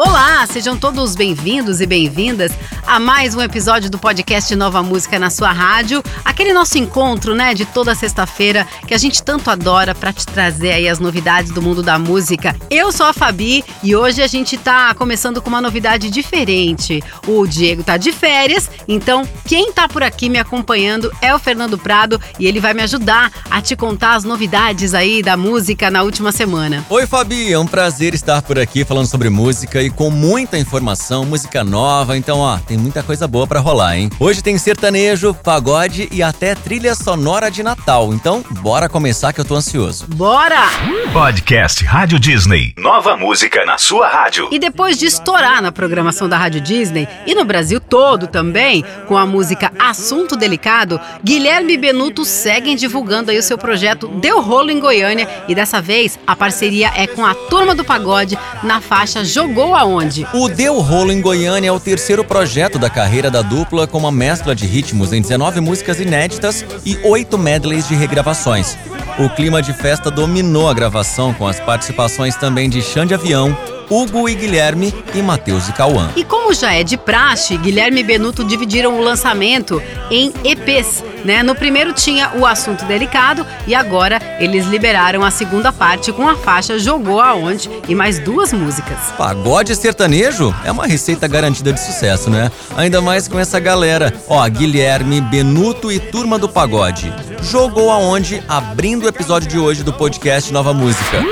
Olá, sejam todos bem-vindos e bem-vindas a mais um episódio do podcast Nova Música na sua rádio. Aquele nosso encontro, né, de toda sexta-feira que a gente tanto adora para te trazer aí as novidades do mundo da música. Eu sou a Fabi e hoje a gente tá começando com uma novidade diferente. O Diego tá de férias, então quem tá por aqui me acompanhando é o Fernando Prado e ele vai me ajudar a te contar as novidades aí da música na última semana. Oi, Fabi, é um prazer estar por aqui falando sobre música e com muita informação, música nova. Então, ó, tem muita coisa boa para rolar, hein? Hoje tem sertanejo, pagode e até trilha sonora de Natal. Então, bora começar que eu tô ansioso. Bora! Podcast Rádio Disney. Nova música na sua rádio. E depois de estourar na programação da Rádio Disney e no Brasil todo também, com a música Assunto Delicado, Guilherme e Benuto seguem divulgando aí o seu projeto Deu Rolo em Goiânia e dessa vez a parceria é com a Turma do Pagode na faixa Jogou Aonde. O Deu Rolo em Goiânia é o terceiro projeto da carreira da dupla com uma mescla de ritmos em 19 músicas inéditas e 8 medleys de regravações. O clima de festa dominou a gravação com as participações também de Xande Avião, Hugo e Guilherme e Matheus e Cauã. E como já é de praxe, Guilherme e Benuto dividiram o lançamento em EPs. Né? No primeiro tinha o assunto delicado e agora eles liberaram a segunda parte com a faixa Jogou Aonde e mais duas músicas. Pagode sertanejo é uma receita garantida de sucesso, né? Ainda mais com essa galera. Ó, Guilherme, Benuto e Turma do Pagode. Jogou aonde? Abrindo o episódio de hoje do podcast Nova Música.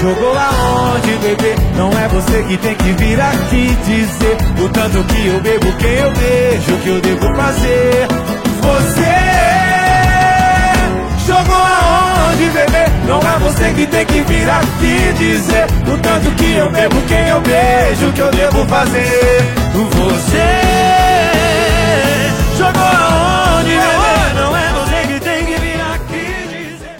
Jogou aonde, bebê? Não é você que tem que vir aqui dizer o tanto que eu bebo, quem eu beijo, o que eu devo fazer. Você jogou aonde, bebê? Não é você que tem que vir aqui dizer o tanto que eu bebo, quem eu beijo, o que eu devo fazer. Você jogou aonde,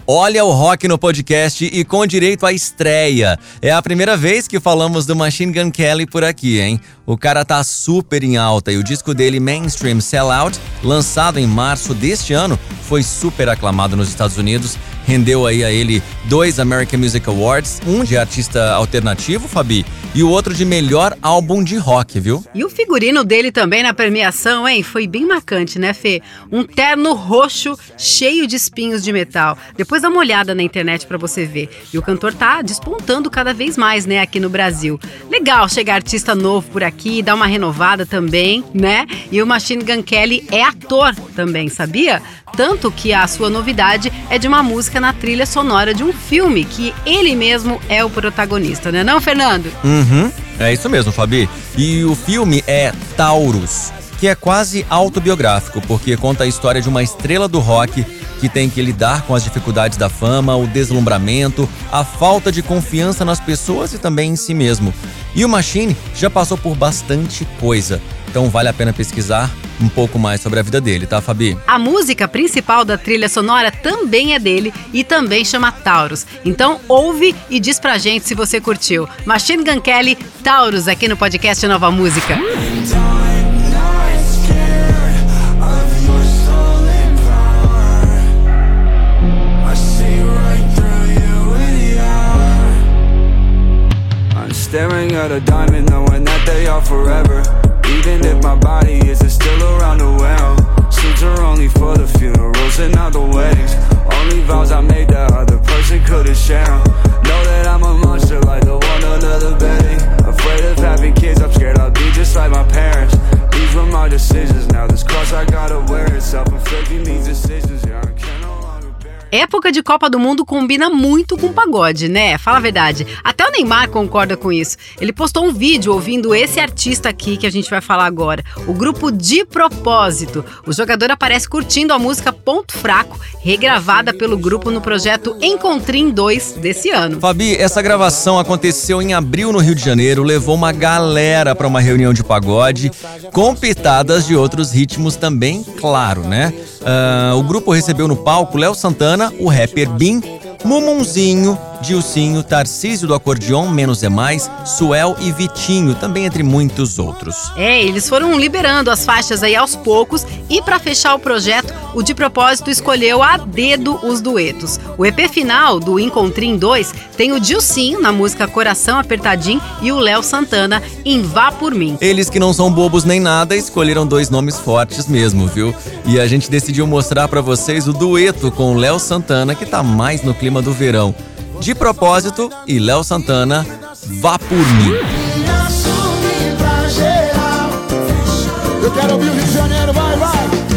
Olha o rock no podcast e com direito à estreia. É a primeira vez que falamos do Machine Gun Kelly por aqui, hein? O cara tá super em alta e o disco dele, Mainstream Sellout, lançado em março deste ano, foi super aclamado nos Estados Unidos. Rendeu aí a ele dois American Music Awards, um de artista alternativo, Fabi, e o outro de melhor álbum de rock, viu? E o figurino dele também na premiação, hein? Foi bem marcante, né, Fê? Um terno roxo cheio de espinhos de metal. Depois dá uma olhada na internet para você ver. E o cantor tá despontando cada vez mais, né, aqui no Brasil. Legal chegar artista novo por aqui, dar uma renovada também, né? E o Machine Gun Kelly é ator também, sabia? Tanto que a sua novidade é de uma música na trilha sonora de um filme que ele mesmo é o protagonista, né, não, Fernando? Uhum, é isso mesmo, Fabi. E o filme é Taurus, que é quase autobiográfico, porque conta a história de uma estrela do rock que tem que lidar com as dificuldades da fama, o deslumbramento, a falta de confiança nas pessoas e também em si mesmo. E o Machine já passou por bastante coisa, então vale a pena pesquisar um pouco mais sobre a vida dele, tá, Fabi? A música principal da trilha sonora também é dele e também chama Taurus. Então ouve e diz pra gente se você curtiu. Machine Gun Kelly, Taurus, aqui no podcast Nova Música. I'm staring at a diamond, knowing that they are forever. Even if my body isn't around the world. Suits are only for the funerals and not the weddings. Only vows I made that other person couldn't share. Época de Copa do Mundo combina muito com pagode, né? Fala a verdade. Até o Neymar concorda com isso. Ele postou um vídeo ouvindo esse artista aqui que a gente vai falar agora, o grupo De Propósito. O jogador aparece curtindo a música Ponto Fraco, regravada pelo grupo no projeto Encontrim 2 desse ano. Fabi, essa gravação aconteceu em abril no Rio de Janeiro, levou uma galera para uma reunião de pagode, com pitadas de outros ritmos também, claro, né? Ah, o grupo recebeu no palco Léo Santana, o rapper Bin, Mumunzinho, Dilcinho, Tarcísio do Acordeon, Menos é Mais, Suel e Vitinho, também entre muitos outros. É, eles foram liberando as faixas aí aos poucos e para fechar o projeto, o De Propósito escolheu a dedo os duetos. O EP final do Encontrim 2 tem o Dilcinho na música Coração Apertadinho e o Léo Santana em Vá Por Mim. Eles que não são bobos nem nada, escolheram dois nomes fortes mesmo, viu? E a gente decidiu mostrar para vocês o dueto com o Léo Santana, que tá mais no clima do verão. De propósito, e Léo Santana, Vá Por Mim. Eu quero ouvir o Rio de Janeiro, vai.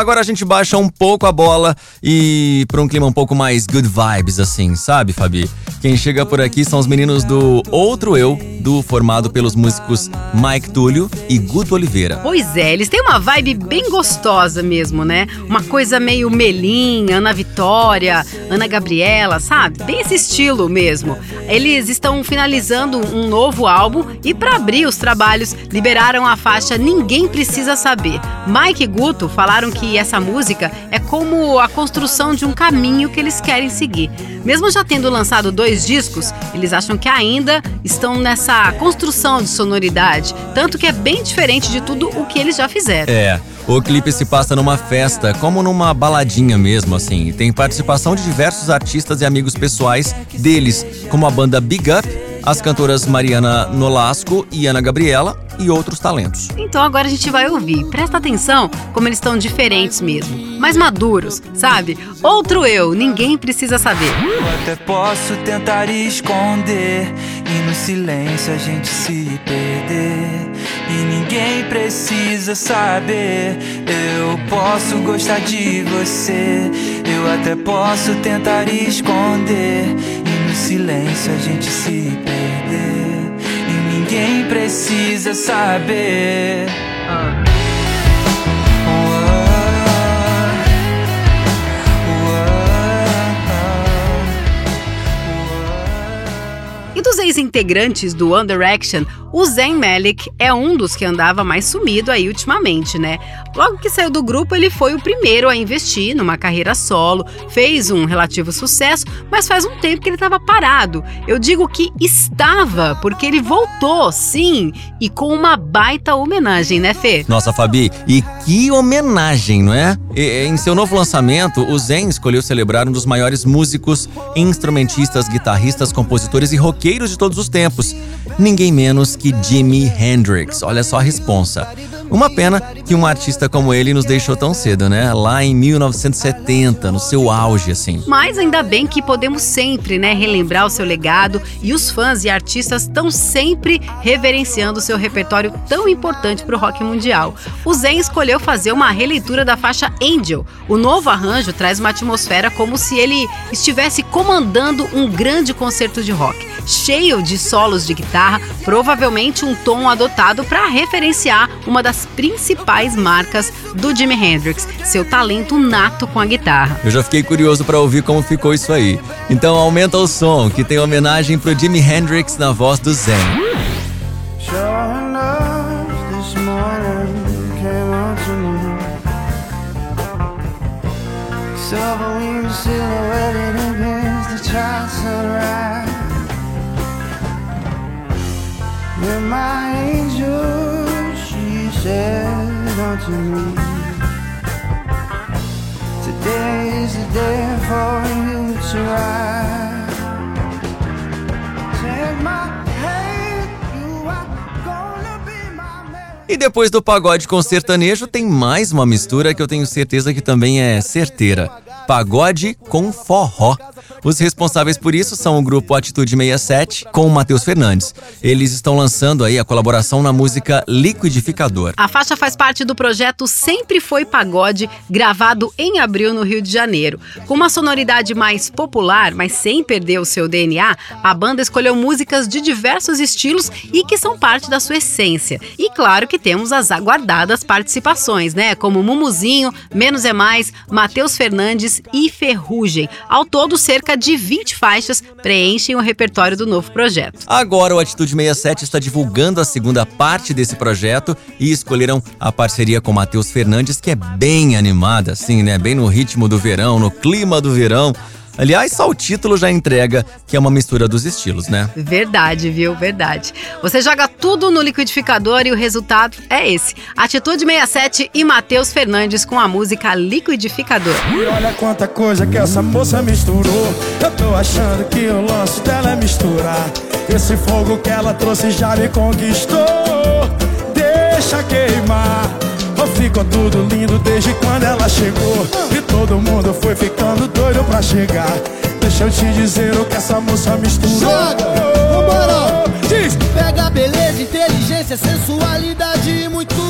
Agora a gente baixa um pouco a bola e para um clima um pouco mais good vibes, assim, sabe, Fabi? Quem chega por aqui são os meninos do Outro Eu, do formado pelos músicos Mike Túlio e Guto Oliveira. Pois é, eles têm uma vibe bem gostosa mesmo, né? Uma coisa meio Melim, Ana Vitória, Ana Gabriela, sabe? Bem esse estilo mesmo. Eles estão finalizando um novo álbum e para abrir os trabalhos liberaram a faixa Ninguém Precisa Saber. Mike e Guto falaram que essa música é como a construção de um caminho que eles querem seguir. Mesmo já tendo lançado dois discos, eles acham que ainda estão nessa construção de sonoridade, tanto que é bem diferente de tudo o que eles já fizeram. É, o clipe se passa numa festa, como numa baladinha mesmo, assim. E tem participação de diversos artistas e amigos pessoais deles, como a banda Big Up, as cantoras Mariana Nolasco e Ana Gabriela e outros talentos. Então agora a gente vai ouvir. Presta atenção como eles estão diferentes mesmo. Mais maduros, sabe? Outro eu, ninguém precisa saber. Eu até posso tentar esconder e no silêncio a gente se perder. E ninguém precisa saber. Eu posso gostar de você. Eu até posso tentar esconder silêncio a gente se perder. E ninguém precisa saber. Dos ex-integrantes do One Direction, o Zayn Malik é um dos que andava mais sumido aí ultimamente, né? Logo que saiu do grupo, ele foi o primeiro a investir numa carreira solo, fez um relativo sucesso, mas faz um tempo que ele estava parado. Eu digo que estava, porque ele voltou, sim, e com uma baita homenagem, né, Fê? Nossa, Fabi, e que homenagem, não é? E, em seu novo lançamento, o Zen escolheu celebrar um dos maiores músicos, instrumentistas, guitarristas, compositores e roqueiros de todos os tempos. Ninguém menos que Jimi Hendrix. Olha só a responsa. Uma pena que um artista como ele nos deixou tão cedo, né? Lá em 1970, no seu auge, assim. Mas ainda bem que podemos sempre, né, relembrar o seu legado e os fãs e artistas estão sempre reverenciando o seu repertório tão importante para o rock mundial. O Zen escolheu fazer uma releitura da faixa Angel. O novo arranjo traz uma atmosfera como se ele estivesse comandando um grande concerto de rock, cheio de solos de guitarra, provavelmente um tom adotado para referenciar uma das principais marcas do Jimi Hendrix, seu talento nato com a guitarra. Eu já fiquei curioso para ouvir como ficou isso aí. Então aumenta o som, que tem homenagem pro Jimi Hendrix na voz do Zen. Silver wings silhouetted against the child sunrise. My angel, she said unto me. Today is the day for you to rise. E depois do pagode com sertanejo, tem mais uma mistura que eu tenho certeza que também é certeira. Pagode com forró. Os responsáveis por isso são o grupo Atitude 67 com o Matheus Fernandes. Eles estão lançando aí a colaboração na música Liquidificador. A faixa faz parte do projeto Sempre Foi Pagode, gravado em abril no Rio de Janeiro. Com uma sonoridade mais popular, mas sem perder o seu DNA, a banda escolheu músicas de diversos estilos e que são parte da sua essência. E claro que temos as aguardadas participações, né? Como Mumuzinho, Menos é Mais, Matheus Fernandes e Ferrugem. Ao todo, cerca cerca de 20 faixas preenchem o repertório do novo projeto. Agora o Atitude 67 está divulgando a segunda parte desse projeto e escolheram a parceria com Matheus Fernandes, que é bem animada, assim, né? Bem no ritmo do verão, no clima do verão. Aliás, só o título já entrega que é uma mistura dos estilos, né? Verdade, viu? Verdade. Você joga tudo no liquidificador e o resultado é esse. Atitude 67 e Matheus Fernandes com a música Liquidificador. E olha quanta coisa que essa moça misturou. Eu tô achando que o lance dela é misturar. Esse fogo que ela trouxe já me conquistou. Deixa queimar. Ficou tudo lindo desde quando ela chegou. E todo mundo foi ficando doido pra chegar. Deixa eu te dizer o que essa moça misturou. Joga, vambora. Diz, Pega beleza, inteligência, sensualidade e muito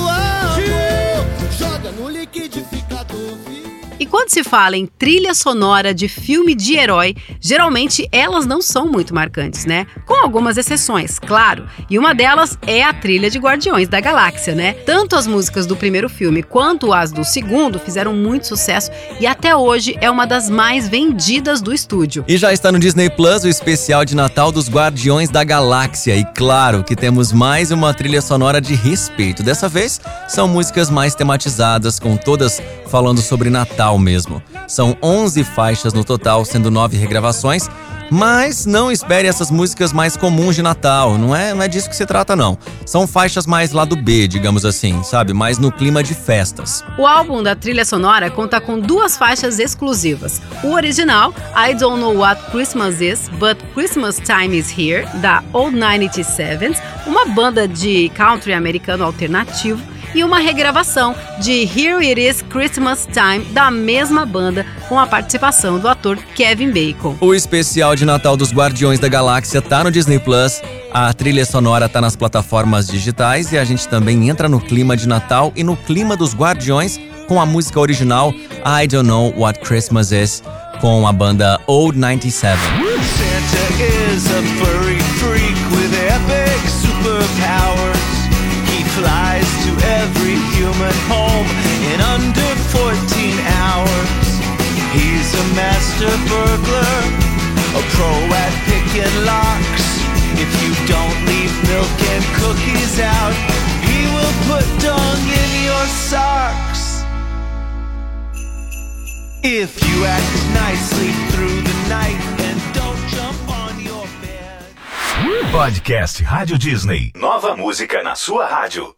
quando se fala em trilha sonora de filme de herói, geralmente elas não são muito marcantes, né? Com algumas exceções, claro. E uma delas é a trilha de Guardiões da Galáxia, né? Tanto as músicas do primeiro filme quanto as do segundo fizeram muito sucesso e até hoje é uma das mais vendidas do estúdio. E já está no Disney Plus o especial de Natal dos Guardiões da Galáxia. E claro que temos mais uma trilha sonora de respeito. Dessa vez, são músicas mais tematizadas, com todas falando sobre Natal mesmo. São 11 faixas no total, sendo 9 regravações. Mas não espere essas músicas mais comuns de Natal, não é, não é disso que se trata não. São faixas mais lá do B, digamos assim, sabe? Mais no clima de festas. O álbum da trilha sonora conta com duas faixas exclusivas. O original, I Don't Know What Christmas Is, But Christmas Time Is Here, da Old 97s, uma banda de country americano alternativo, e uma regravação de Here It Is Christmas Time, da mesma banda, com a participação do ator Kevin Bacon. O especial de Natal dos Guardiões da Galáxia tá no Disney Plus. A trilha sonora tá nas plataformas digitais e a gente também entra no clima de Natal e no clima dos Guardiões com a música original I Don't Know What Christmas Is com a banda Old 97. Santa is a furry human home in under 14 hours. He's a master burglar, a pro at picking locks. If you don't leave milk and cookies out, he will put dung in your socks. If you act nicely through the night and don't jump on your bed. Podcast Rádio Disney. Nova música na sua rádio.